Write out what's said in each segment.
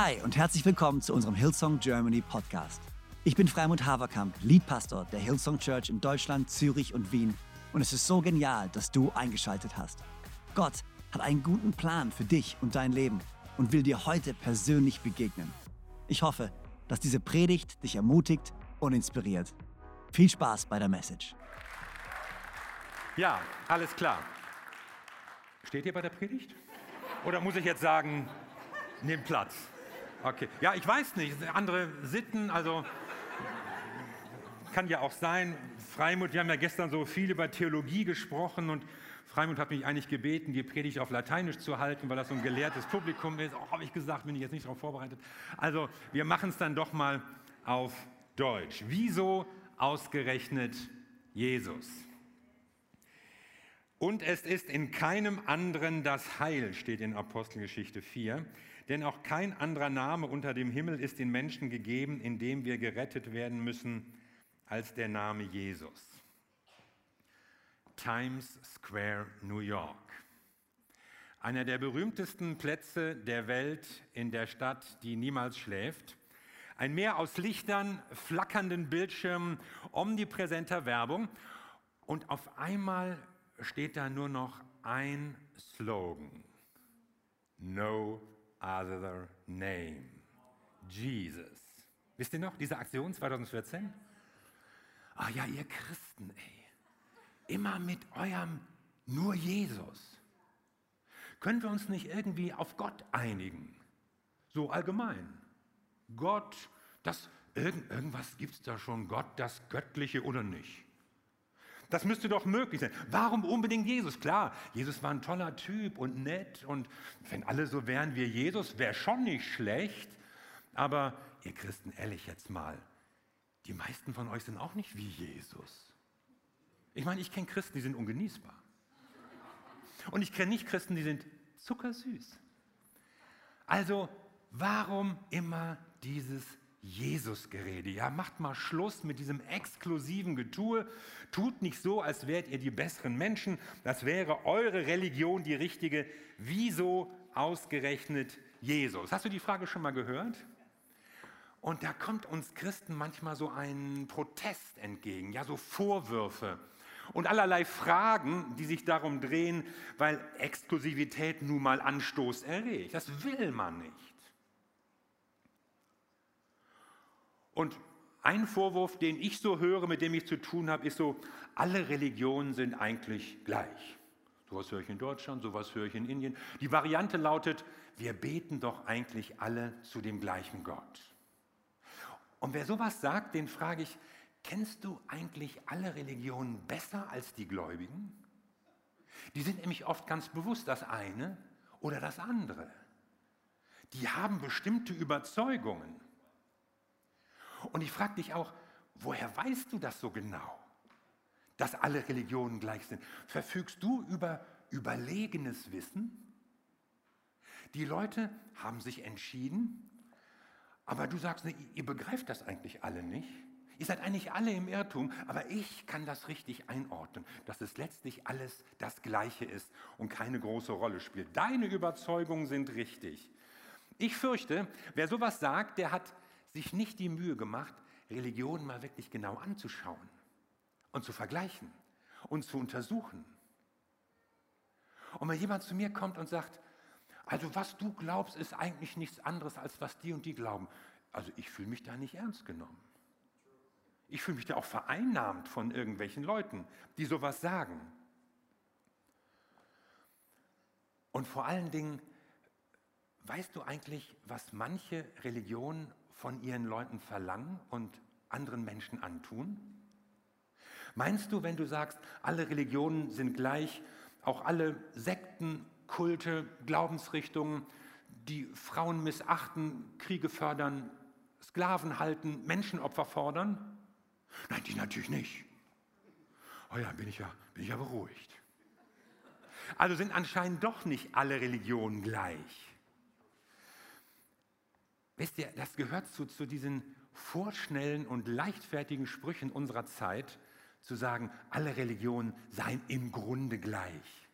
Hi und herzlich willkommen zu unserem Hillsong Germany Podcast. Ich bin Freimund Haverkamp, Leadpastor der Hillsong Church in Deutschland, Zürich und Wien. Und es ist so genial, dass du eingeschaltet hast. Gott hat einen guten Plan für dich und dein Leben und will dir heute persönlich begegnen. Ich hoffe, dass diese Predigt dich ermutigt und inspiriert. Viel Spaß bei der Message. Ja, alles klar. Steht ihr bei der Predigt? Oder muss ich jetzt sagen, nehmt Platz? Okay. Ja, ich weiß nicht. Andere Sitten, also kann ja auch sein. Freimut, wir haben ja gestern so viel über Theologie gesprochen und Freimut hat mich eigentlich gebeten, die Predigt auf Lateinisch zu halten, weil das so ein gelehrtes Publikum ist. Auch habe ich gesagt, bin ich jetzt nicht darauf vorbereitet. Also, wir machen es dann doch mal auf Deutsch. Wieso ausgerechnet Jesus? Und es ist in keinem anderen das Heil, steht in Apostelgeschichte 4. Denn auch kein anderer Name unter dem Himmel ist den Menschen gegeben, in dem wir gerettet werden müssen, als der Name Jesus. Times Square, New York. Einer der berühmtesten Plätze der Welt in der Stadt, die niemals schläft. Ein Meer aus Lichtern, flackernden Bildschirmen, omnipräsenter Werbung. Und auf einmal steht da nur noch ein Slogan. No other name. Jesus. Wisst ihr noch, diese Aktion 2014? Ah ja, ihr Christen, ey. Immer mit eurem nur Jesus. Können wir uns nicht irgendwie auf Gott einigen? So allgemein. Gott, das, irgend, irgendwas gibt es da schon, Gott, das Göttliche oder nicht? Das müsste doch möglich sein. Warum unbedingt Jesus? Klar, Jesus war ein toller Typ und nett und wenn alle so wären wie Jesus, wäre schon nicht schlecht. Aber ihr Christen, ehrlich jetzt mal, die meisten von euch sind auch nicht wie Jesus. Ich meine, ich kenne Christen, die sind ungenießbar. Und ich kenne nicht Christen, die sind zuckersüß. Also, warum immer dieses Jesus-Gerede. Ja, macht mal Schluss mit diesem exklusiven Getue. Tut nicht so, als wärt ihr die besseren Menschen. Das wäre eure Religion die richtige. Wieso ausgerechnet Jesus? Hast du die Frage schon mal gehört? Und da kommt uns Christen manchmal so ein Protest entgegen, ja, so Vorwürfe und allerlei Fragen, die sich darum drehen, weil Exklusivität nun mal Anstoß erregt. Das will man nicht. Und ein Vorwurf, den ich so höre, mit dem ich zu tun habe, ist so, alle Religionen sind eigentlich gleich. Sowas höre ich in Deutschland, sowas höre ich in Indien. Die Variante lautet, wir beten doch eigentlich alle zu dem gleichen Gott. Und wer sowas sagt, den frage ich, kennst du eigentlich alle Religionen besser als die Gläubigen? Die sind nämlich oft ganz bewusst das eine oder das andere. Die haben bestimmte Überzeugungen. Und ich frage dich auch, woher weißt du das so genau, dass alle Religionen gleich sind? Verfügst du über überlegenes Wissen? Die Leute haben sich entschieden, aber du sagst, ne, ihr begreift das eigentlich alle nicht. Ihr seid eigentlich alle im Irrtum, aber ich kann das richtig einordnen, dass es letztlich alles das Gleiche ist und keine große Rolle spielt. Deine Überzeugungen sind richtig. Ich fürchte, wer sowas sagt, der hat sich nicht die Mühe gemacht, Religionen mal wirklich genau anzuschauen und zu vergleichen und zu untersuchen. Und wenn jemand zu mir kommt und sagt, also was du glaubst, ist eigentlich nichts anderes, als was die und die glauben. Also ich fühle mich da nicht ernst genommen. Ich fühle mich da auch vereinnahmt von irgendwelchen Leuten, die sowas sagen. Und vor allen Dingen, weißt du eigentlich, was manche Religionen von ihren Leuten verlangen und anderen Menschen antun? Meinst du, wenn du sagst, alle Religionen sind gleich, auch alle Sekten, Kulte, Glaubensrichtungen, die Frauen missachten, Kriege fördern, Sklaven halten, Menschenopfer fordern? Nein, die natürlich nicht. Oh ja, bin ich ja, bin ich ja beruhigt. Also sind anscheinend doch nicht alle Religionen gleich. Wisst ihr, das gehört zu, zu diesen vorschnellen und leichtfertigen Sprüchen unserer Zeit, zu sagen, alle Religionen seien im Grunde gleich.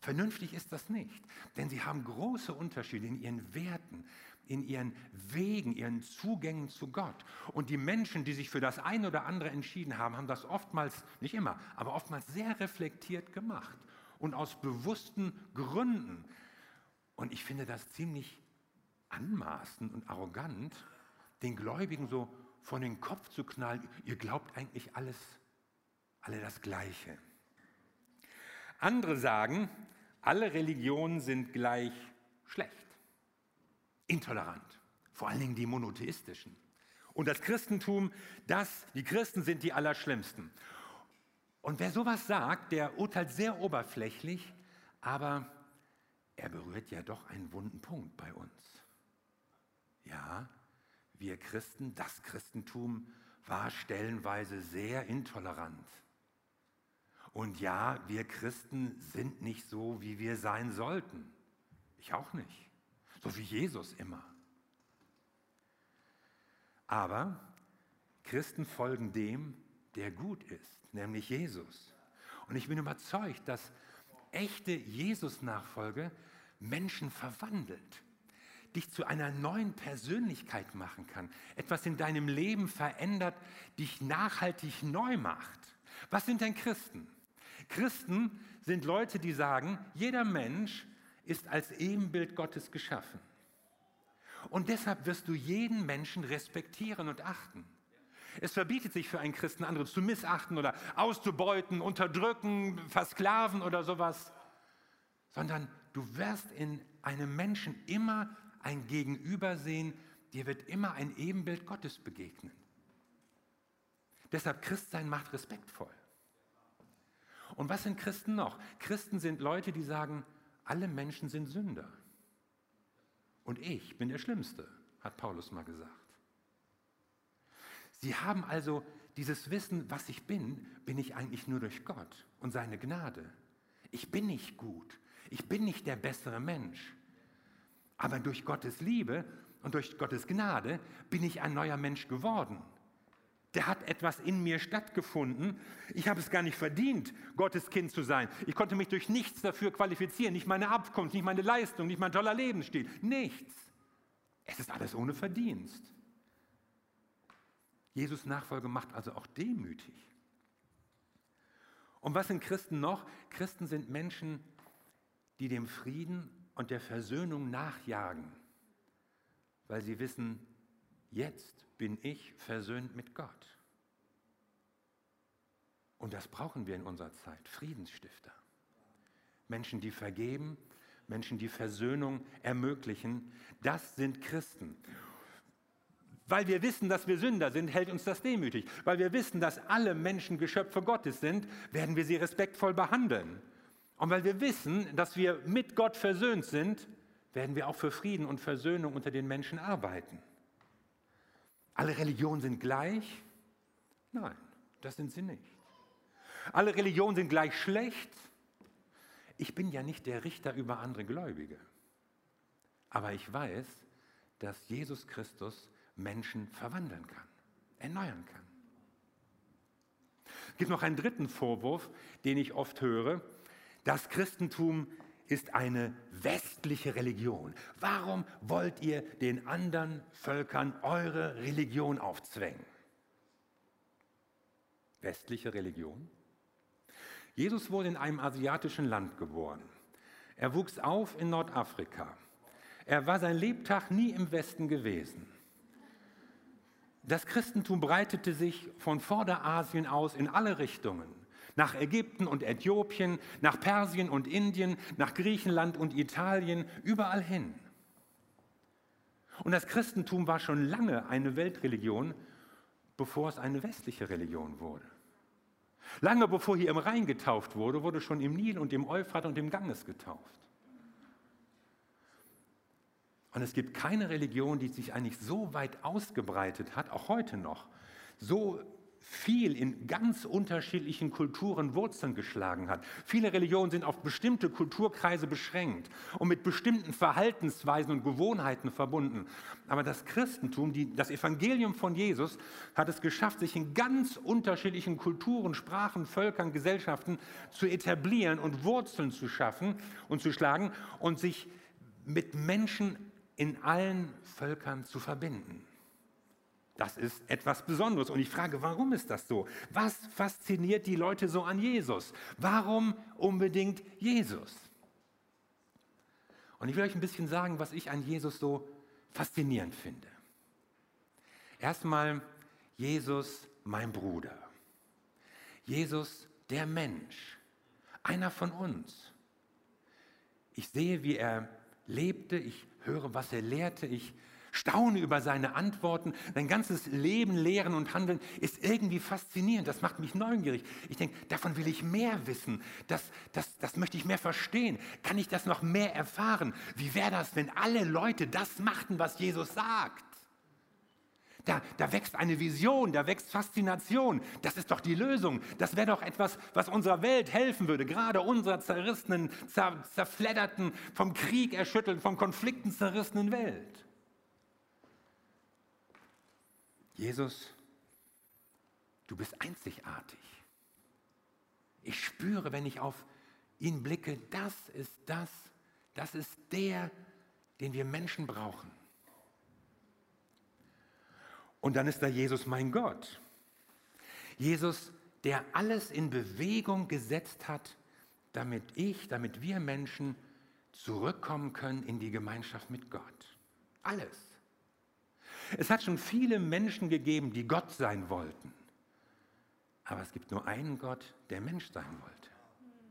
Vernünftig ist das nicht, denn sie haben große Unterschiede in ihren Werten, in ihren Wegen, ihren Zugängen zu Gott. Und die Menschen, die sich für das eine oder andere entschieden haben, haben das oftmals, nicht immer, aber oftmals sehr reflektiert gemacht und aus bewussten Gründen. Und ich finde das ziemlich anmaßend und arrogant, den Gläubigen so von den Kopf zu knallen, ihr glaubt eigentlich alles, alle das Gleiche. Andere sagen, alle Religionen sind gleich schlecht, intolerant, vor allen Dingen die monotheistischen. Und das Christentum, das, die Christen sind die Allerschlimmsten. Und wer sowas sagt, der urteilt sehr oberflächlich, aber er berührt ja doch einen wunden Punkt bei uns. Ja, wir Christen, das Christentum war stellenweise sehr intolerant. Und ja, wir Christen sind nicht so, wie wir sein sollten. Ich auch nicht. So wie Jesus immer. Aber Christen folgen dem, der gut ist, nämlich Jesus. Und ich bin überzeugt, dass echte Jesus-Nachfolge Menschen verwandelt dich zu einer neuen Persönlichkeit machen kann, etwas in deinem Leben verändert, dich nachhaltig neu macht. Was sind denn Christen? Christen sind Leute, die sagen, jeder Mensch ist als Ebenbild Gottes geschaffen. Und deshalb wirst du jeden Menschen respektieren und achten. Es verbietet sich für einen Christen, andere zu missachten oder auszubeuten, unterdrücken, versklaven oder sowas, sondern du wirst in einem Menschen immer ein Gegenüber sehen, dir wird immer ein Ebenbild Gottes begegnen. Deshalb Christsein macht respektvoll. Und was sind Christen noch? Christen sind Leute, die sagen, alle Menschen sind Sünder. Und ich bin der Schlimmste, hat Paulus mal gesagt. Sie haben also dieses Wissen, was ich bin, bin ich eigentlich nur durch Gott und seine Gnade. Ich bin nicht gut. Ich bin nicht der bessere Mensch. Aber durch Gottes Liebe und durch Gottes Gnade bin ich ein neuer Mensch geworden. Der hat etwas in mir stattgefunden. Ich habe es gar nicht verdient, Gottes Kind zu sein. Ich konnte mich durch nichts dafür qualifizieren. Nicht meine Abkunft, nicht meine Leistung, nicht mein toller Lebensstil. Nichts. Es ist alles ohne Verdienst. Jesus Nachfolge macht also auch demütig. Und was sind Christen noch? Christen sind Menschen, die dem Frieden und der Versöhnung nachjagen, weil sie wissen, jetzt bin ich versöhnt mit Gott. Und das brauchen wir in unserer Zeit, Friedensstifter. Menschen, die vergeben, Menschen, die Versöhnung ermöglichen, das sind Christen. Weil wir wissen, dass wir Sünder sind, hält uns das demütig. Weil wir wissen, dass alle Menschen Geschöpfe Gottes sind, werden wir sie respektvoll behandeln. Und weil wir wissen, dass wir mit Gott versöhnt sind, werden wir auch für Frieden und Versöhnung unter den Menschen arbeiten. Alle Religionen sind gleich? Nein, das sind sie nicht. Alle Religionen sind gleich schlecht? Ich bin ja nicht der Richter über andere Gläubige. Aber ich weiß, dass Jesus Christus Menschen verwandeln kann, erneuern kann. Es gibt noch einen dritten Vorwurf, den ich oft höre, das Christentum ist eine westliche Religion. Warum wollt ihr den anderen Völkern eure Religion aufzwängen? Westliche Religion? Jesus wurde in einem asiatischen Land geboren. Er wuchs auf in Nordafrika. Er war sein Lebtag nie im Westen gewesen. Das Christentum breitete sich von Vorderasien aus in alle Richtungen nach Ägypten und Äthiopien, nach Persien und Indien, nach Griechenland und Italien, überall hin. Und das Christentum war schon lange eine Weltreligion, bevor es eine westliche Religion wurde. Lange bevor hier im Rhein getauft wurde, wurde schon im Nil und im Euphrat und im Ganges getauft. Und es gibt keine Religion, die sich eigentlich so weit ausgebreitet hat, auch heute noch, so viel in ganz unterschiedlichen Kulturen Wurzeln geschlagen hat. Viele Religionen sind auf bestimmte Kulturkreise beschränkt und mit bestimmten Verhaltensweisen und Gewohnheiten verbunden. Aber das Christentum, die, das Evangelium von Jesus, hat es geschafft, sich in ganz unterschiedlichen Kulturen, Sprachen, Völkern, Gesellschaften zu etablieren und Wurzeln zu schaffen und zu schlagen und sich mit Menschen in allen Völkern zu verbinden. Das ist etwas Besonderes. Und ich frage, warum ist das so? Was fasziniert die Leute so an Jesus? Warum unbedingt Jesus? Und ich will euch ein bisschen sagen, was ich an Jesus so faszinierend finde. Erstmal Jesus, mein Bruder. Jesus, der Mensch. Einer von uns. Ich sehe, wie er lebte, ich höre, was er lehrte, ich staune über seine Antworten. Sein ganzes Leben, Lehren und Handeln ist irgendwie faszinierend. Das macht mich neugierig. Ich denke, davon will ich mehr wissen. Das, das, das möchte ich mehr verstehen. Kann ich das noch mehr erfahren? Wie wäre das, wenn alle Leute das machten, was Jesus sagt? Da, da, wächst eine Vision, da wächst Faszination. Das ist doch die Lösung. Das wäre doch etwas, was unserer Welt helfen würde, gerade unserer zerrissenen, zer, zerfledderten, vom Krieg erschüttelten, von Konflikten zerrissenen Welt. Jesus, du bist einzigartig. Ich spüre, wenn ich auf ihn blicke, das ist das, das ist der, den wir Menschen brauchen. Und dann ist da Jesus, mein Gott. Jesus, der alles in Bewegung gesetzt hat, damit ich, damit wir Menschen zurückkommen können in die Gemeinschaft mit Gott. Alles. Es hat schon viele Menschen gegeben, die Gott sein wollten. Aber es gibt nur einen Gott, der Mensch sein wollte.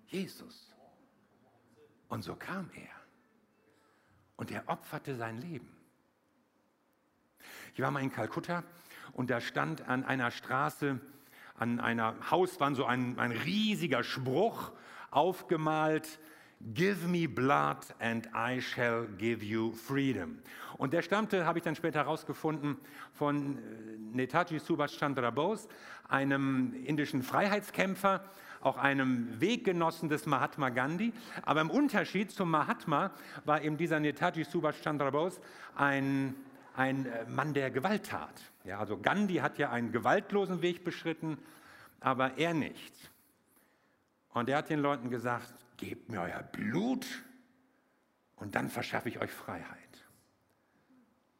Jesus. Und so kam er. Und er opferte sein Leben. Ich war mal in Kalkutta und da stand an einer Straße, an einer Hauswand so ein, ein riesiger Spruch aufgemalt, Give me blood and I shall give you freedom. Und der stammte, habe ich dann später herausgefunden, von äh, Netaji Subhash Chandra Bose, einem indischen Freiheitskämpfer, auch einem Weggenossen des Mahatma Gandhi. Aber im Unterschied zum Mahatma war eben dieser Netaji Subhash Chandra Bose ein, ein äh, Mann der Gewalttat. Ja, also Gandhi hat ja einen gewaltlosen Weg beschritten, aber er nicht. Und er hat den Leuten gesagt, gebt mir euer Blut und dann verschaffe ich euch Freiheit.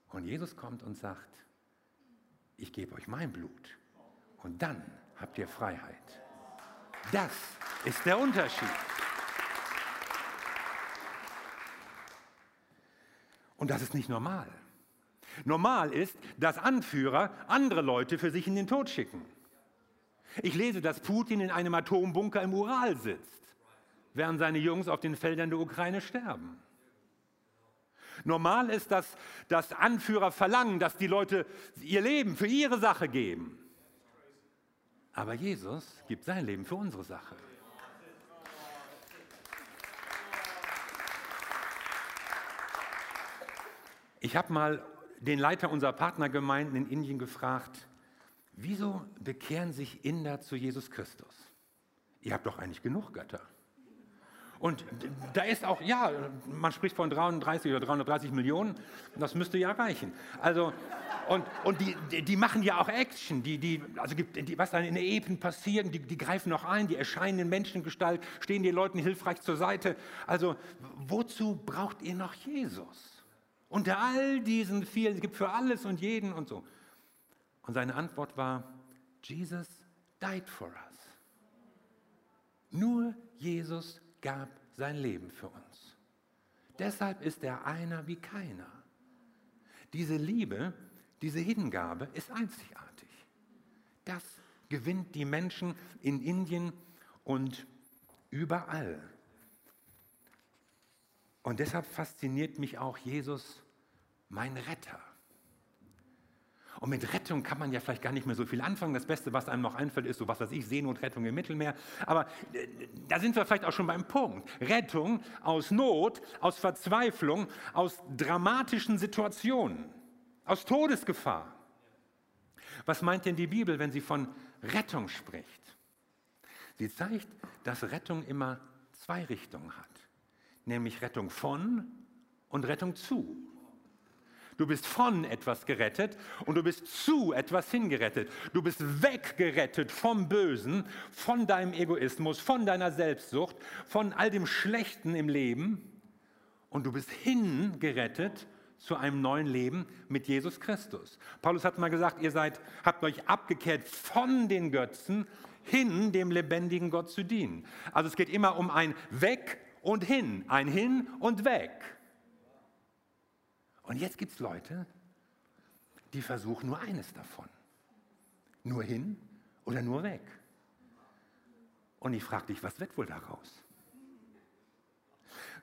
Und Jesus kommt und sagt, ich gebe euch mein Blut und dann habt ihr Freiheit. Das ist der Unterschied. Und das ist nicht normal. Normal ist, dass Anführer andere Leute für sich in den Tod schicken. Ich lese, dass Putin in einem Atombunker im Ural sitzt während seine Jungs auf den Feldern der Ukraine sterben. Normal ist, dass, dass Anführer verlangen, dass die Leute ihr Leben für ihre Sache geben. Aber Jesus gibt sein Leben für unsere Sache. Ich habe mal den Leiter unserer Partnergemeinden in Indien gefragt, wieso bekehren sich Inder zu Jesus Christus? Ihr habt doch eigentlich genug Götter. Und da ist auch, ja, man spricht von 33 oder 330 Millionen, das müsste ja reichen. Also, und, und die, die machen ja auch Action, die, die, also die, was dann in den Epen passiert, die, die greifen noch ein, die erscheinen in Menschengestalt, stehen den Leuten hilfreich zur Seite. Also, wozu braucht ihr noch Jesus? Unter all diesen vielen, es gibt für alles und jeden und so. Und seine Antwort war, Jesus died for us. Nur Jesus gab sein Leben für uns. Deshalb ist er einer wie keiner. Diese Liebe, diese Hingabe ist einzigartig. Das gewinnt die Menschen in Indien und überall. Und deshalb fasziniert mich auch Jesus, mein Retter. Und mit Rettung kann man ja vielleicht gar nicht mehr so viel anfangen. Das Beste, was einem noch einfällt, ist so was weiß ich, Seenotrettung im Mittelmeer. Aber äh, da sind wir vielleicht auch schon beim Punkt. Rettung aus Not, aus Verzweiflung, aus dramatischen Situationen, aus Todesgefahr. Was meint denn die Bibel, wenn sie von Rettung spricht? Sie zeigt, dass Rettung immer zwei Richtungen hat. Nämlich Rettung von und Rettung zu. Du bist von etwas gerettet und du bist zu etwas hingerettet. Du bist weggerettet vom Bösen, von deinem Egoismus, von deiner Selbstsucht, von all dem Schlechten im Leben und du bist hingerettet zu einem neuen Leben mit Jesus Christus. Paulus hat mal gesagt, ihr seid, habt euch abgekehrt von den Götzen hin, dem lebendigen Gott zu dienen. Also es geht immer um ein Weg und hin, ein Hin und Weg. Und jetzt gibt es Leute, die versuchen nur eines davon. Nur hin oder nur weg. Und ich frage dich, was wird wohl daraus?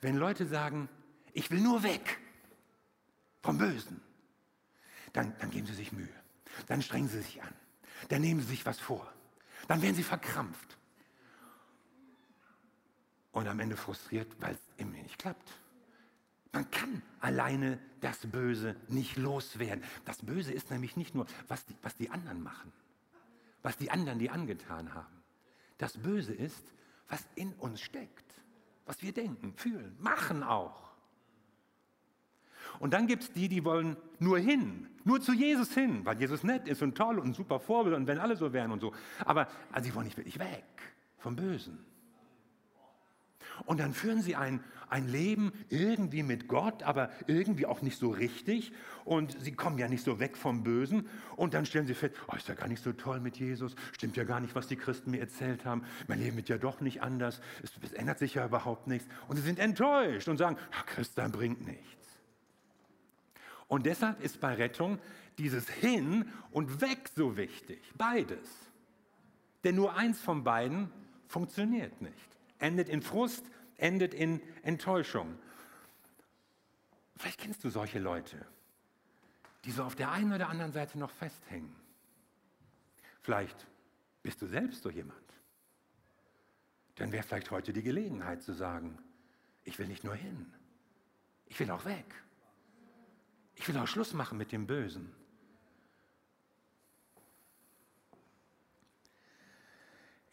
Wenn Leute sagen, ich will nur weg vom Bösen, dann, dann geben sie sich Mühe, dann strengen sie sich an, dann nehmen sie sich was vor, dann werden sie verkrampft und am Ende frustriert, weil es immer nicht klappt. Man kann alleine das Böse nicht loswerden. Das Böse ist nämlich nicht nur, was die, was die anderen machen, was die anderen die angetan haben. Das Böse ist, was in uns steckt, was wir denken, fühlen, machen auch. Und dann gibt es die, die wollen nur hin, nur zu Jesus hin, weil Jesus nett ist und toll und super Vorbild und wenn alle so wären und so. Aber also sie wollen nicht wirklich weg vom Bösen. Und dann führen sie ein, ein Leben irgendwie mit Gott, aber irgendwie auch nicht so richtig. Und sie kommen ja nicht so weg vom Bösen. Und dann stellen sie fest, oh, ist ja gar nicht so toll mit Jesus. Stimmt ja gar nicht, was die Christen mir erzählt haben. Mein Leben wird ja doch nicht anders. Es, es ändert sich ja überhaupt nichts. Und sie sind enttäuscht und sagen, ja, Christen bringt nichts. Und deshalb ist bei Rettung dieses Hin und Weg so wichtig. Beides. Denn nur eins von beiden funktioniert nicht endet in Frust, endet in Enttäuschung. Vielleicht kennst du solche Leute, die so auf der einen oder anderen Seite noch festhängen. Vielleicht bist du selbst so jemand. Dann wäre vielleicht heute die Gelegenheit zu sagen, ich will nicht nur hin, ich will auch weg. Ich will auch Schluss machen mit dem Bösen.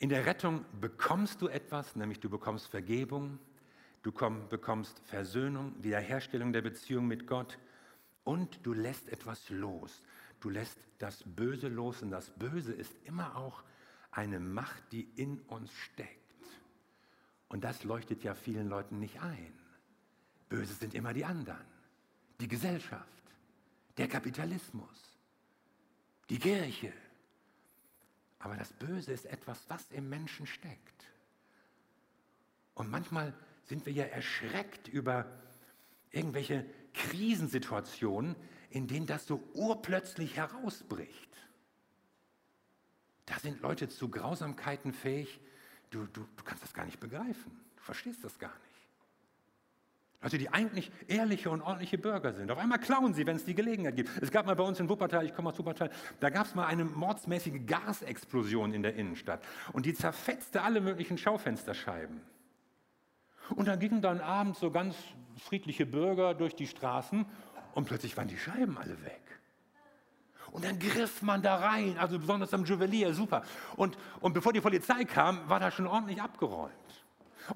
In der Rettung bekommst du etwas, nämlich du bekommst Vergebung, du bekommst Versöhnung, Wiederherstellung der Beziehung mit Gott und du lässt etwas los. Du lässt das Böse los und das Böse ist immer auch eine Macht, die in uns steckt. Und das leuchtet ja vielen Leuten nicht ein. Böse sind immer die anderen, die Gesellschaft, der Kapitalismus, die Kirche, aber das Böse ist etwas, was im Menschen steckt. Und manchmal sind wir ja erschreckt über irgendwelche Krisensituationen, in denen das so urplötzlich herausbricht. Da sind Leute zu Grausamkeiten fähig, du, du, du kannst das gar nicht begreifen, du verstehst das gar nicht. Also die eigentlich ehrliche und ordentliche Bürger sind. Auf einmal klauen sie, wenn es die Gelegenheit gibt. Es gab mal bei uns in Wuppertal, ich komme aus Wuppertal, da gab es mal eine mordsmäßige Gasexplosion in der Innenstadt. Und die zerfetzte alle möglichen Schaufensterscheiben. Und dann gingen dann abends so ganz friedliche Bürger durch die Straßen und plötzlich waren die Scheiben alle weg. Und dann griff man da rein, also besonders am Juwelier, super. Und, und bevor die Polizei kam, war da schon ordentlich abgeräumt.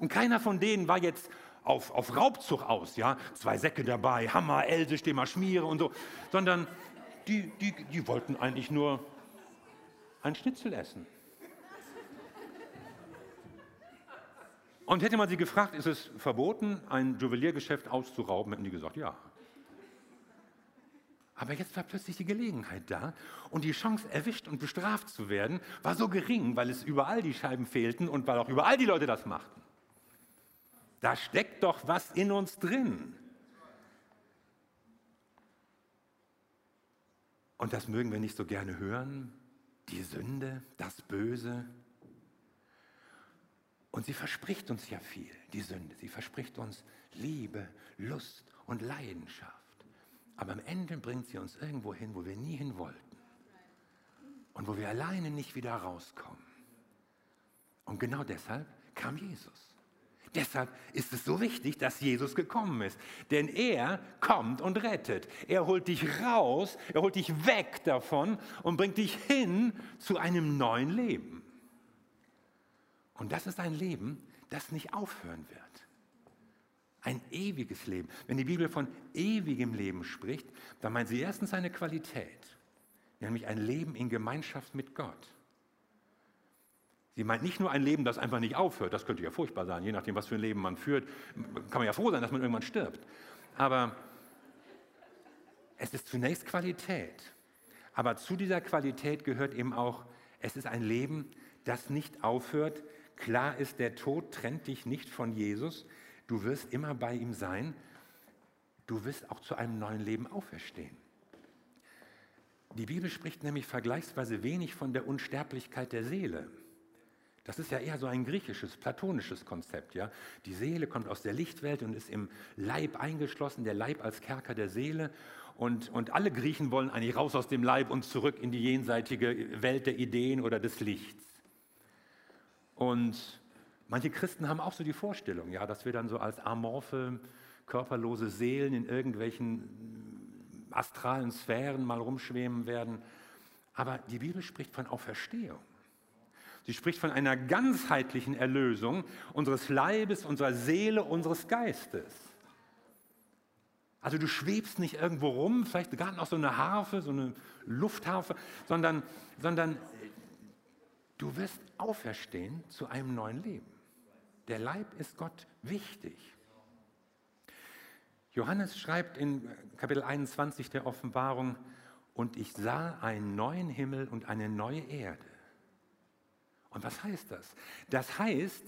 Und keiner von denen war jetzt auf, auf Raubzug aus, ja, zwei Säcke dabei, Hammer, Else, steh mal Schmiere und so, sondern die, die, die wollten eigentlich nur ein Schnitzel essen. Und hätte man sie gefragt, ist es verboten, ein Juweliergeschäft auszurauben, hätten die gesagt, ja. Aber jetzt war plötzlich die Gelegenheit da und die Chance, erwischt und bestraft zu werden, war so gering, weil es überall die Scheiben fehlten und weil auch überall die Leute das machten. Da steckt doch was in uns drin. Und das mögen wir nicht so gerne hören. Die Sünde, das Böse. Und sie verspricht uns ja viel, die Sünde. Sie verspricht uns Liebe, Lust und Leidenschaft. Aber am Ende bringt sie uns irgendwo hin, wo wir nie hin wollten. Und wo wir alleine nicht wieder rauskommen. Und genau deshalb kam Jesus. Deshalb ist es so wichtig, dass Jesus gekommen ist. Denn er kommt und rettet. Er holt dich raus, er holt dich weg davon und bringt dich hin zu einem neuen Leben. Und das ist ein Leben, das nicht aufhören wird. Ein ewiges Leben. Wenn die Bibel von ewigem Leben spricht, dann meint sie erstens eine Qualität, nämlich ein Leben in Gemeinschaft mit Gott. Sie meint nicht nur ein Leben, das einfach nicht aufhört, das könnte ja furchtbar sein, je nachdem, was für ein Leben man führt, kann man ja froh sein, dass man irgendwann stirbt. Aber es ist zunächst Qualität, aber zu dieser Qualität gehört eben auch, es ist ein Leben, das nicht aufhört. Klar ist, der Tod trennt dich nicht von Jesus. Du wirst immer bei ihm sein. Du wirst auch zu einem neuen Leben auferstehen. Die Bibel spricht nämlich vergleichsweise wenig von der Unsterblichkeit der Seele. Das ist ja eher so ein griechisches, platonisches Konzept. Ja? Die Seele kommt aus der Lichtwelt und ist im Leib eingeschlossen, der Leib als Kerker der Seele. Und, und alle Griechen wollen eigentlich raus aus dem Leib und zurück in die jenseitige Welt der Ideen oder des Lichts. Und manche Christen haben auch so die Vorstellung, ja, dass wir dann so als amorphe, körperlose Seelen in irgendwelchen astralen Sphären mal rumschweben werden. Aber die Bibel spricht von Auferstehung. Sie spricht von einer ganzheitlichen Erlösung unseres Leibes, unserer Seele, unseres Geistes. Also du schwebst nicht irgendwo rum, vielleicht gerade noch so eine Harfe, so eine Luftharfe, sondern, sondern du wirst auferstehen zu einem neuen Leben. Der Leib ist Gott wichtig. Johannes schreibt in Kapitel 21 der Offenbarung, und ich sah einen neuen Himmel und eine neue Erde. Und was heißt das? Das heißt,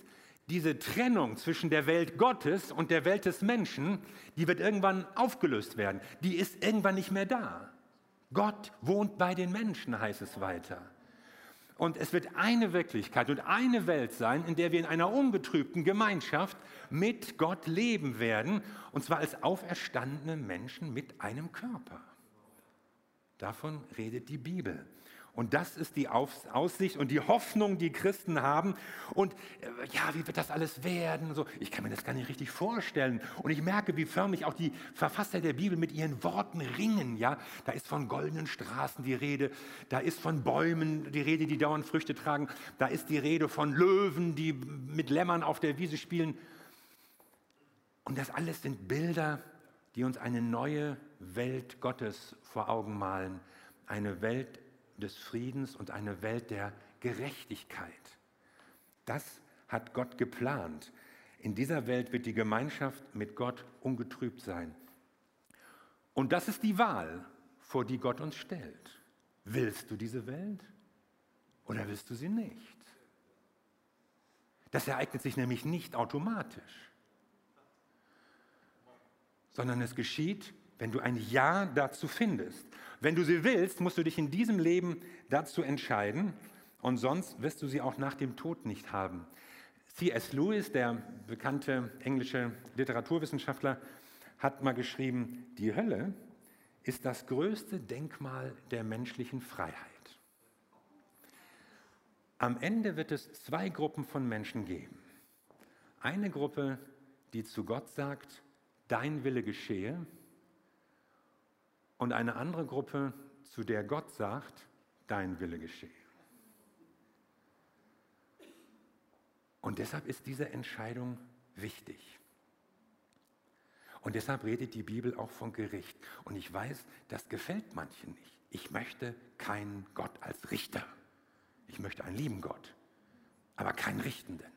diese Trennung zwischen der Welt Gottes und der Welt des Menschen, die wird irgendwann aufgelöst werden. Die ist irgendwann nicht mehr da. Gott wohnt bei den Menschen, heißt es weiter. Und es wird eine Wirklichkeit und eine Welt sein, in der wir in einer ungetrübten Gemeinschaft mit Gott leben werden, und zwar als auferstandene Menschen mit einem Körper. Davon redet die Bibel. Und das ist die Aussicht und die Hoffnung, die Christen haben. Und äh, ja, wie wird das alles werden? So, ich kann mir das gar nicht richtig vorstellen. Und ich merke, wie förmlich auch die Verfasser der Bibel mit ihren Worten ringen. Ja, da ist von goldenen Straßen die Rede, da ist von Bäumen die Rede, die dauernd Früchte tragen, da ist die Rede von Löwen, die mit Lämmern auf der Wiese spielen. Und das alles sind Bilder, die uns eine neue Welt Gottes vor Augen malen. Eine Welt, des Friedens und eine Welt der Gerechtigkeit. Das hat Gott geplant. In dieser Welt wird die Gemeinschaft mit Gott ungetrübt sein. Und das ist die Wahl, vor die Gott uns stellt. Willst du diese Welt oder willst du sie nicht? Das ereignet sich nämlich nicht automatisch, sondern es geschieht, wenn du ein Ja dazu findest. Wenn du sie willst, musst du dich in diesem Leben dazu entscheiden und sonst wirst du sie auch nach dem Tod nicht haben. C.S. Lewis, der bekannte englische Literaturwissenschaftler, hat mal geschrieben, die Hölle ist das größte Denkmal der menschlichen Freiheit. Am Ende wird es zwei Gruppen von Menschen geben. Eine Gruppe, die zu Gott sagt, dein Wille geschehe, und eine andere Gruppe, zu der Gott sagt, dein Wille geschehe. Und deshalb ist diese Entscheidung wichtig. Und deshalb redet die Bibel auch von Gericht. Und ich weiß, das gefällt manchen nicht. Ich möchte keinen Gott als Richter. Ich möchte einen lieben Gott, aber keinen Richtenden.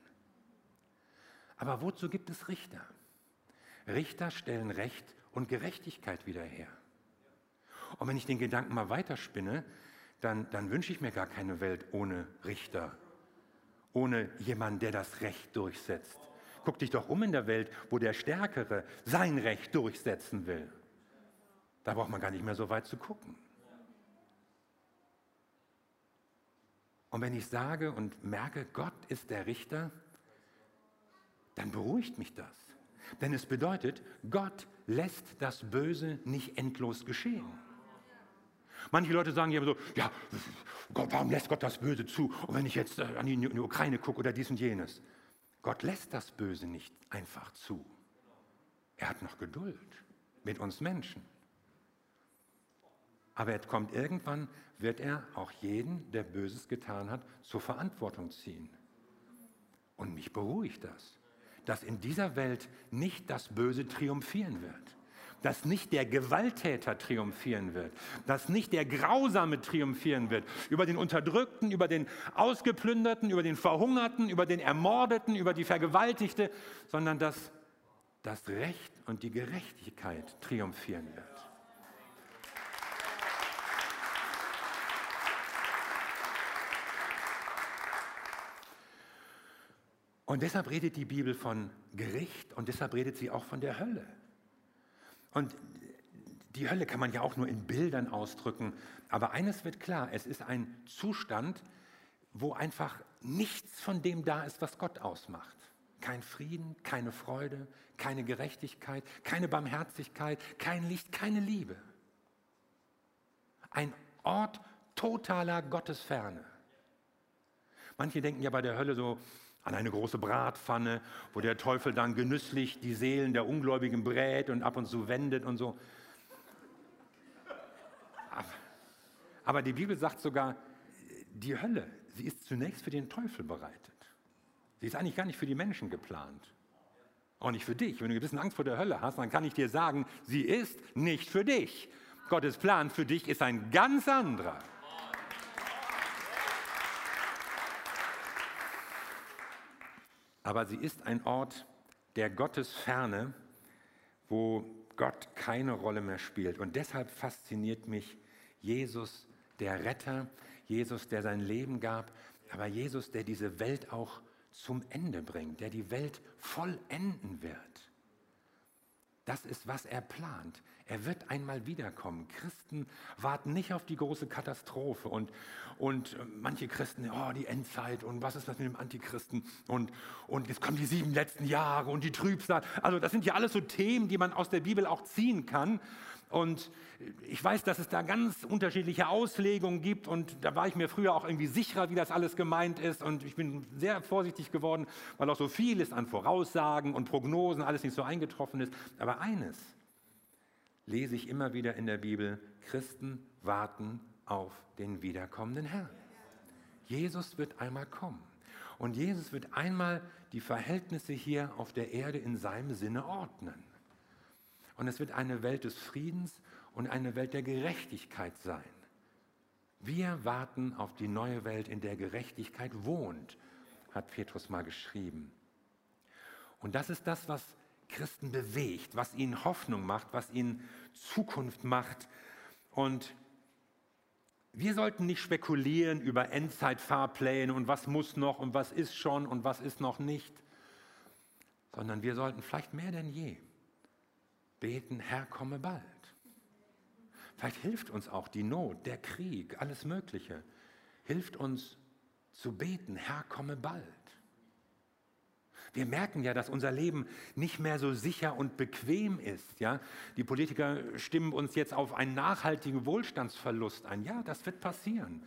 Aber wozu gibt es Richter? Richter stellen Recht und Gerechtigkeit wieder her. Und wenn ich den Gedanken mal weiterspinne, dann, dann wünsche ich mir gar keine Welt ohne Richter, ohne jemanden, der das Recht durchsetzt. Guck dich doch um in der Welt, wo der Stärkere sein Recht durchsetzen will. Da braucht man gar nicht mehr so weit zu gucken. Und wenn ich sage und merke, Gott ist der Richter, dann beruhigt mich das. Denn es bedeutet, Gott lässt das Böse nicht endlos geschehen. Manche Leute sagen ja so, ja, Gott, warum lässt Gott das Böse zu? Und wenn ich jetzt äh, an die Ukraine gucke oder dies und jenes. Gott lässt das Böse nicht einfach zu. Er hat noch Geduld mit uns Menschen. Aber er kommt irgendwann, wird er auch jeden, der Böses getan hat, zur Verantwortung ziehen. Und mich beruhigt das, dass in dieser Welt nicht das Böse triumphieren wird dass nicht der Gewalttäter triumphieren wird, dass nicht der Grausame triumphieren wird über den Unterdrückten, über den Ausgeplünderten, über den Verhungerten, über den Ermordeten, über die Vergewaltigte, sondern dass das Recht und die Gerechtigkeit triumphieren wird. Und deshalb redet die Bibel von Gericht und deshalb redet sie auch von der Hölle. Und die Hölle kann man ja auch nur in Bildern ausdrücken. Aber eines wird klar, es ist ein Zustand, wo einfach nichts von dem da ist, was Gott ausmacht. Kein Frieden, keine Freude, keine Gerechtigkeit, keine Barmherzigkeit, kein Licht, keine Liebe. Ein Ort totaler Gottesferne. Manche denken ja bei der Hölle so an eine große Bratpfanne, wo der Teufel dann genüsslich die Seelen der Ungläubigen brät und ab und zu wendet und so. Aber die Bibel sagt sogar, die Hölle, sie ist zunächst für den Teufel bereitet. Sie ist eigentlich gar nicht für die Menschen geplant. Auch nicht für dich. Wenn du ein bisschen Angst vor der Hölle hast, dann kann ich dir sagen, sie ist nicht für dich. Gottes Plan für dich ist ein ganz anderer. Aber sie ist ein Ort der Gottesferne, wo Gott keine Rolle mehr spielt. Und deshalb fasziniert mich Jesus, der Retter, Jesus, der sein Leben gab, aber Jesus, der diese Welt auch zum Ende bringt, der die Welt vollenden wird. Das ist, was er plant. Er wird einmal wiederkommen. Christen warten nicht auf die große Katastrophe und, und manche Christen, oh, die Endzeit und was ist das mit dem Antichristen und, und jetzt kommen die sieben letzten Jahre und die Trübsal. Also das sind ja alles so Themen, die man aus der Bibel auch ziehen kann. Und ich weiß, dass es da ganz unterschiedliche Auslegungen gibt und da war ich mir früher auch irgendwie sicherer, wie das alles gemeint ist und ich bin sehr vorsichtig geworden, weil auch so vieles an Voraussagen und Prognosen alles nicht so eingetroffen ist. Aber eines lese ich immer wieder in der Bibel, Christen warten auf den wiederkommenden Herrn. Jesus wird einmal kommen und Jesus wird einmal die Verhältnisse hier auf der Erde in seinem Sinne ordnen. Und es wird eine Welt des Friedens und eine Welt der Gerechtigkeit sein. Wir warten auf die neue Welt, in der Gerechtigkeit wohnt, hat Petrus mal geschrieben. Und das ist das, was Christen bewegt, was ihnen Hoffnung macht, was ihnen Zukunft macht. Und wir sollten nicht spekulieren über Endzeitfahrpläne und was muss noch und was ist schon und was ist noch nicht, sondern wir sollten vielleicht mehr denn je beten, Herr, komme bald. Vielleicht hilft uns auch die Not, der Krieg, alles Mögliche. Hilft uns zu beten, Herr, komme bald. Wir merken ja, dass unser Leben nicht mehr so sicher und bequem ist. Ja? Die Politiker stimmen uns jetzt auf einen nachhaltigen Wohlstandsverlust ein. Ja, das wird passieren.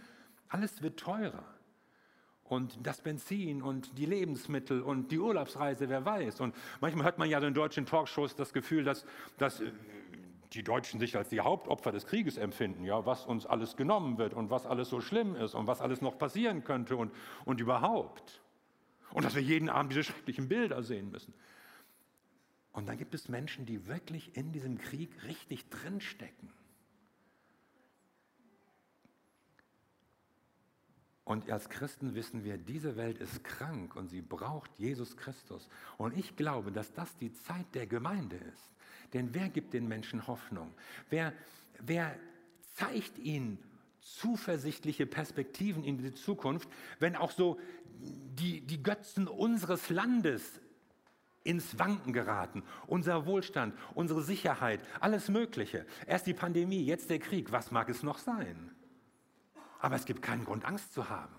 Alles wird teurer und das Benzin und die Lebensmittel und die Urlaubsreise, wer weiß. Und manchmal hört man ja in deutschen Talkshows das Gefühl, dass, dass äh, die Deutschen sich als die Hauptopfer des Krieges empfinden, ja, was uns alles genommen wird und was alles so schlimm ist und was alles noch passieren könnte und, und überhaupt. Und dass wir jeden Abend diese schrecklichen Bilder sehen müssen. Und dann gibt es Menschen, die wirklich in diesem Krieg richtig drinstecken. Und als Christen wissen wir, diese Welt ist krank und sie braucht Jesus Christus. Und ich glaube, dass das die Zeit der Gemeinde ist. Denn wer gibt den Menschen Hoffnung? Wer, wer zeigt ihnen zuversichtliche Perspektiven in die Zukunft, wenn auch so die, die Götzen unseres Landes ins Wanken geraten. Unser Wohlstand, unsere Sicherheit, alles Mögliche. Erst die Pandemie, jetzt der Krieg. Was mag es noch sein? Aber es gibt keinen Grund, Angst zu haben.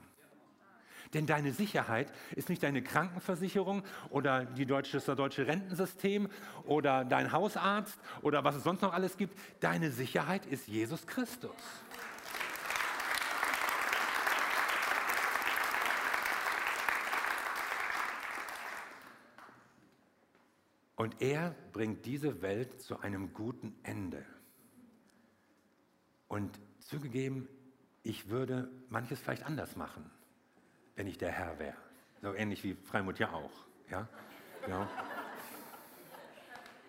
Denn deine Sicherheit ist nicht deine Krankenversicherung oder die deutsche, das deutsche Rentensystem oder dein Hausarzt oder was es sonst noch alles gibt. Deine Sicherheit ist Jesus Christus. Und er bringt diese Welt zu einem guten Ende. Und zugegeben, ich würde manches vielleicht anders machen, wenn ich der Herr wäre. So ähnlich wie Freimut ja auch. Ja, ja.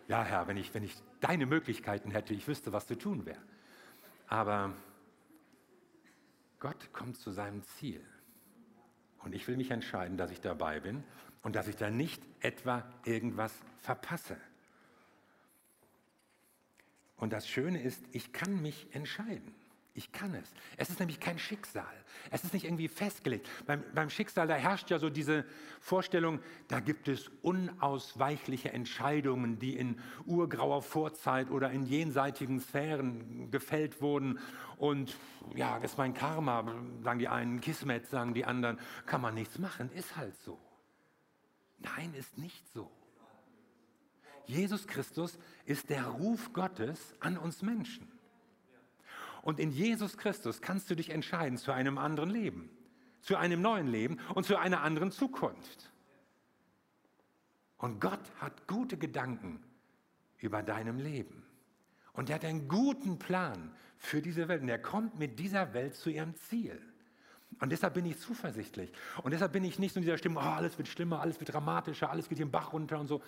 ja Herr, wenn ich, wenn ich deine Möglichkeiten hätte, ich wüsste, was zu tun wäre. Aber Gott kommt zu seinem Ziel. Und ich will mich entscheiden, dass ich dabei bin und dass ich da nicht etwa irgendwas verpasse. Und das Schöne ist, ich kann mich entscheiden. Ich kann es. Es ist nämlich kein Schicksal. Es ist nicht irgendwie festgelegt. Beim, beim, Schicksal, da herrscht ja so diese Vorstellung, da gibt es unausweichliche Entscheidungen, die in urgrauer Vorzeit oder in jenseitigen Sphären gefällt wurden. Und ja, das ist mein Karma, sagen die einen, Kismet, sagen die anderen. Kann man nichts machen, ist halt so. Nein, ist nicht so. Jesus Christus ist der Ruf Gottes an uns Menschen. Und in Jesus Christus kannst du dich entscheiden zu einem anderen Leben, zu einem neuen Leben und zu einer anderen Zukunft. Und Gott hat gute Gedanken über deinem Leben. Und er hat einen guten Plan für diese Welt. Und er kommt mit dieser Welt zu ihrem Ziel. Und deshalb bin ich zuversichtlich. Und deshalb bin ich nicht so in dieser Stimmung, oh, alles wird schlimmer, alles wird dramatischer, alles geht im Bach runter und so.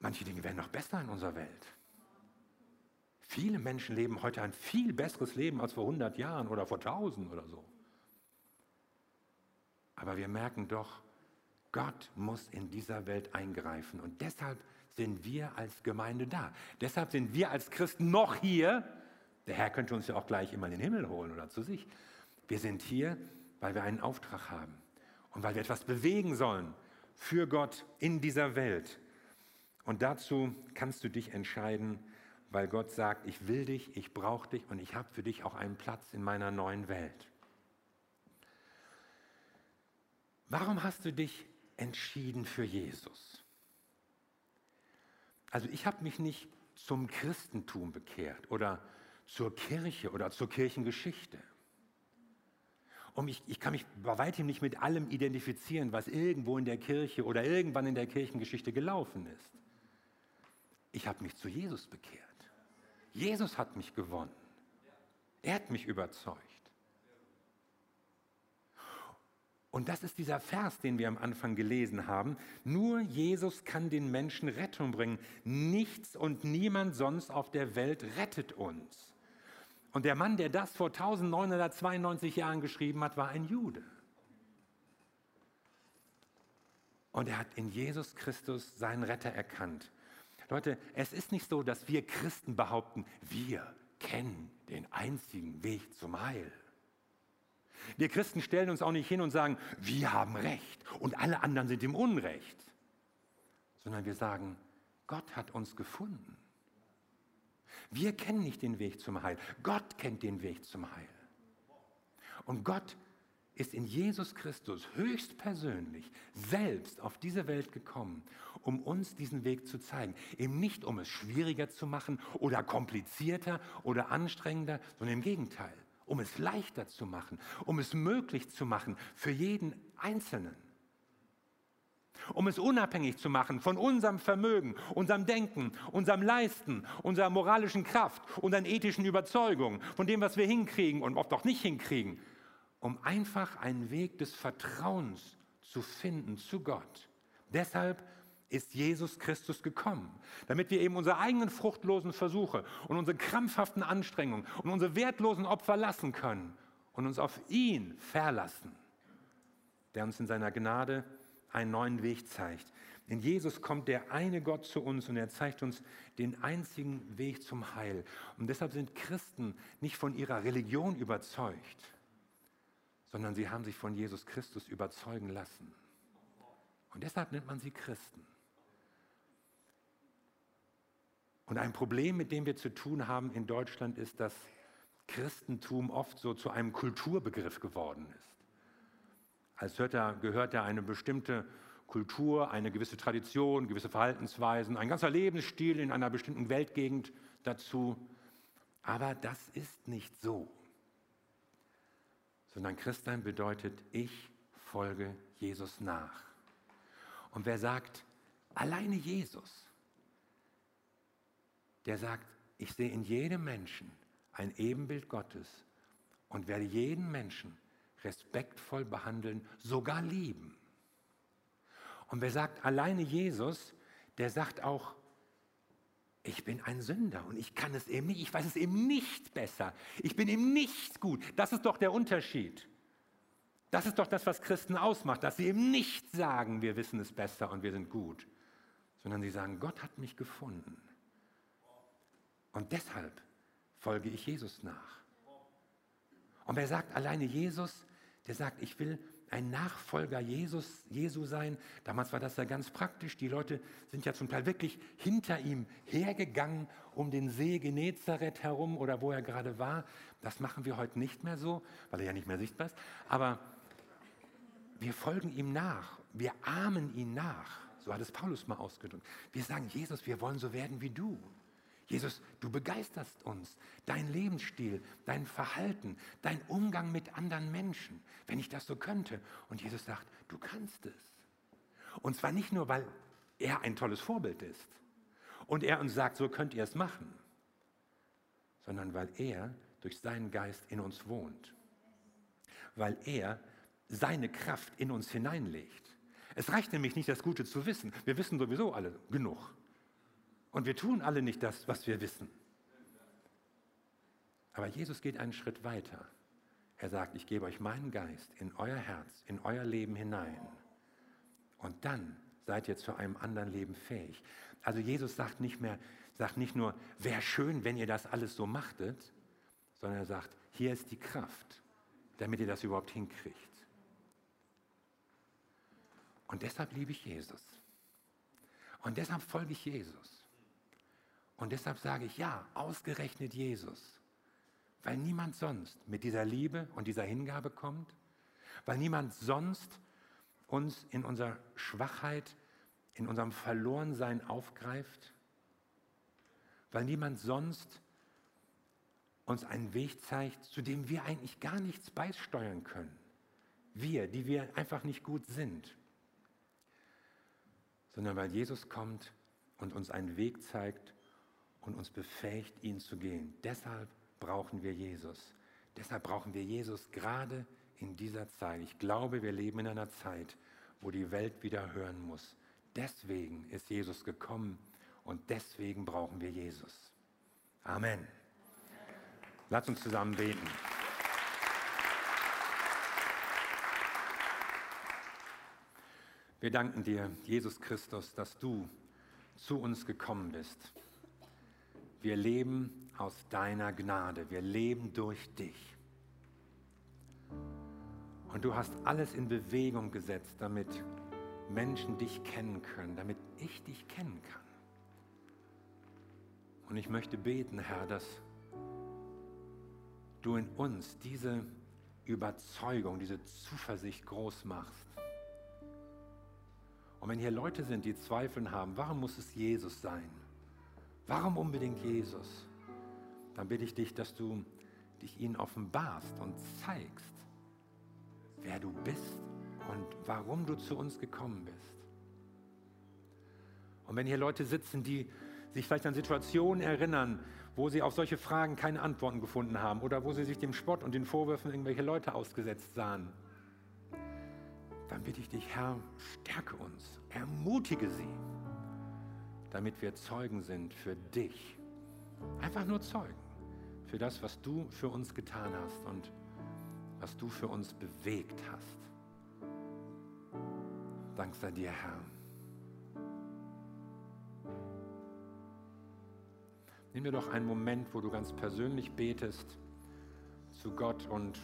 Manche Dinge werden noch besser in unserer Welt. Viele Menschen leben heute ein viel besseres Leben als vor 100 Jahren oder vor 1000 oder so. Aber wir merken doch, Gott muss in dieser Welt eingreifen. Und deshalb sind wir als Gemeinde da. Deshalb sind wir als Christen noch hier. Der Herr könnte uns ja auch gleich immer in den Himmel holen oder zu sich. Wir sind hier, weil wir einen Auftrag haben und weil wir etwas bewegen sollen für Gott in dieser Welt. Und dazu kannst du dich entscheiden, weil Gott sagt, ich will dich, ich brauche dich und ich habe für dich auch einen Platz in meiner neuen Welt. Warum hast du dich entschieden für Jesus? Also ich habe mich nicht zum Christentum bekehrt oder zur Kirche oder zur Kirchengeschichte. Und ich, ich kann mich bei weitem nicht mit allem identifizieren, was irgendwo in der Kirche oder irgendwann in der Kirchengeschichte gelaufen ist. Ich habe mich zu Jesus bekehrt. Jesus hat mich gewonnen. Er hat mich überzeugt. Und das ist dieser Vers, den wir am Anfang gelesen haben. Nur Jesus kann den Menschen Rettung bringen. Nichts und niemand sonst auf der Welt rettet uns. Und der Mann, der das vor 1992 Jahren geschrieben hat, war ein Jude. Und er hat in Jesus Christus seinen Retter erkannt. Leute, es ist nicht so, dass wir Christen behaupten, wir kennen den einzigen Weg zum Heil. Wir Christen stellen uns auch nicht hin und sagen, wir haben Recht und alle anderen sind im Unrecht, sondern wir sagen, Gott hat uns gefunden. Wir kennen nicht den Weg zum Heil, Gott kennt den Weg zum Heil. Und Gott ist in Jesus Christus höchstpersönlich selbst auf diese Welt gekommen, um uns diesen Weg zu zeigen. Eben nicht, um es schwieriger zu machen oder komplizierter oder anstrengender, sondern im Gegenteil, um es leichter zu machen, um es möglich zu machen für jeden Einzelnen. Um es unabhängig zu machen von unserem Vermögen, unserem Denken, unserem Leisten, unserer moralischen Kraft, unseren ethischen Überzeugungen, von dem, was wir hinkriegen und oft auch nicht hinkriegen, um einfach einen Weg des Vertrauens zu finden zu Gott. Deshalb ist Jesus Christus gekommen, damit wir eben unsere eigenen fruchtlosen Versuche und unsere krampfhaften Anstrengungen und unsere wertlosen Opfer lassen können und uns auf ihn verlassen, der uns in seiner Gnade einen neuen Weg zeigt. In Jesus kommt der eine Gott zu uns und er zeigt uns den einzigen Weg zum Heil. Und deshalb sind Christen nicht von ihrer Religion überzeugt, sondern sie haben sich von Jesus Christus überzeugen lassen. Und deshalb nennt man sie Christen. Und ein Problem, mit dem wir zu tun haben in Deutschland, ist, dass Christentum oft so zu einem Kulturbegriff geworden ist. Als gehört da eine bestimmte Kultur, eine gewisse Tradition, gewisse Verhaltensweisen, ein ganzer Lebensstil in einer bestimmten Weltgegend dazu. Aber das ist nicht so sondern Christsein bedeutet, ich folge Jesus nach. Und wer sagt, alleine Jesus, der sagt, ich sehe in jedem Menschen ein Ebenbild Gottes und werde jeden Menschen respektvoll behandeln, sogar lieben. Und wer sagt, alleine Jesus, der sagt auch, ich bin ein Sünder und ich kann es eben nicht, ich weiß es eben nicht besser. Ich bin eben nicht gut. Das ist doch der Unterschied. Das ist doch das, was Christen ausmacht, dass sie eben nicht sagen, wir wissen es besser und wir sind gut, sondern sie sagen, Gott hat mich gefunden. Und deshalb folge ich Jesus nach. Und wer sagt alleine Jesus, der sagt, ich will ein Nachfolger Jesus, Jesu sein. Damals war das ja ganz praktisch. Die Leute sind ja zum Teil wirklich hinter ihm hergegangen um den See Genezareth herum oder wo er gerade war. Das machen wir heute nicht mehr so, weil er ja nicht mehr sichtbar ist. Aber wir folgen ihm nach. Wir ahmen ihn nach. So hat es Paulus mal ausgedrückt. Wir sagen, Jesus, wir wollen so werden wie du. Jesus, du begeisterst uns. Dein Lebensstil, dein Verhalten, dein Umgang mit anderen Menschen, wenn ich das so könnte. Und Jesus sagt, du kannst es. Und zwar nicht nur, weil er ein tolles Vorbild ist und er uns sagt, so könnt ihr es machen, sondern weil er durch seinen Geist in uns wohnt. Weil er seine Kraft in uns hineinlegt. Es reicht nämlich nicht, das Gute zu wissen. Wir wissen sowieso alle genug. Und wir tun alle nicht das, was wir wissen. Aber Jesus geht einen Schritt weiter. Er sagt, ich gebe euch meinen Geist in euer Herz, in euer Leben hinein. Und dann seid ihr zu einem anderen Leben fähig. Also Jesus sagt nicht mehr, sagt nicht nur, wäre schön, wenn ihr das alles so machtet, sondern er sagt, hier ist die Kraft, damit ihr das überhaupt hinkriegt. Und deshalb liebe ich Jesus. Und deshalb folge ich Jesus. Und deshalb sage ich ja, ausgerechnet Jesus. Weil niemand sonst mit dieser Liebe und dieser Hingabe kommt. Weil niemand sonst uns in unserer Schwachheit, in unserem Verlorensein aufgreift. Weil niemand sonst uns einen Weg zeigt, zu dem wir eigentlich gar nichts beisteuern können. Wir, die wir einfach nicht gut sind sondern weil Jesus kommt und uns einen Weg zeigt und uns befähigt, ihn zu gehen. Deshalb brauchen wir Jesus. Deshalb brauchen wir Jesus gerade in dieser Zeit. Ich glaube, wir leben in einer Zeit, wo die Welt wieder hören muss. Deswegen ist Jesus gekommen und deswegen brauchen wir Jesus. Amen. Lass uns zusammen beten. Wir danken dir, Jesus Christus, dass du zu uns gekommen bist. Wir leben aus deiner Gnade. Wir leben durch dich. Und du hast alles in Bewegung gesetzt, damit Menschen dich kennen können, damit ich dich kennen kann. Und ich möchte beten, Herr, dass du in uns diese Überzeugung, diese Zuversicht groß machst und wenn hier Leute sind, die Zweifeln haben, warum muss es Jesus sein? Warum unbedingt Jesus? Dann bitte ich dich, dass du dich ihnen offenbarst und zeigst, wer du bist und warum du zu uns gekommen bist. Und wenn hier Leute sitzen, die sich vielleicht an Situationen erinnern, wo sie auf solche Fragen keine Antworten gefunden haben oder wo sie sich dem Spott und den Vorwürfen irgendwelche Leute ausgesetzt sahen, dann bitte ich dich, Herr, stärke uns, ermutige sie, damit wir Zeugen sind für dich. Einfach nur Zeugen für das, was du für uns getan hast und was du für uns bewegt hast. Dank sei dir, Herr. Nimm dir doch einen Moment, wo du ganz persönlich betest zu Gott und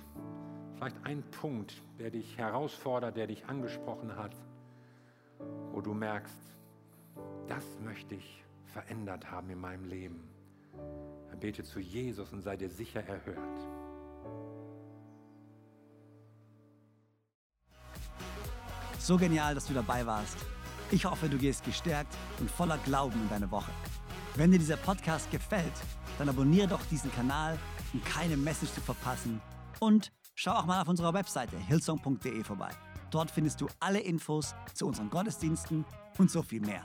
Vielleicht ein Punkt, der dich herausfordert, der dich angesprochen hat, wo du merkst, das möchte ich verändert haben in meinem Leben. Dann bete zu Jesus und sei dir sicher erhört. So genial, dass du dabei warst. Ich hoffe, du gehst gestärkt und voller Glauben in deine Woche. Wenn dir dieser Podcast gefällt, dann abonniere doch diesen Kanal, um keine Message zu verpassen und Schau auch mal auf unserer Webseite hillsong.de vorbei. Dort findest du alle Infos zu unseren Gottesdiensten und so viel mehr.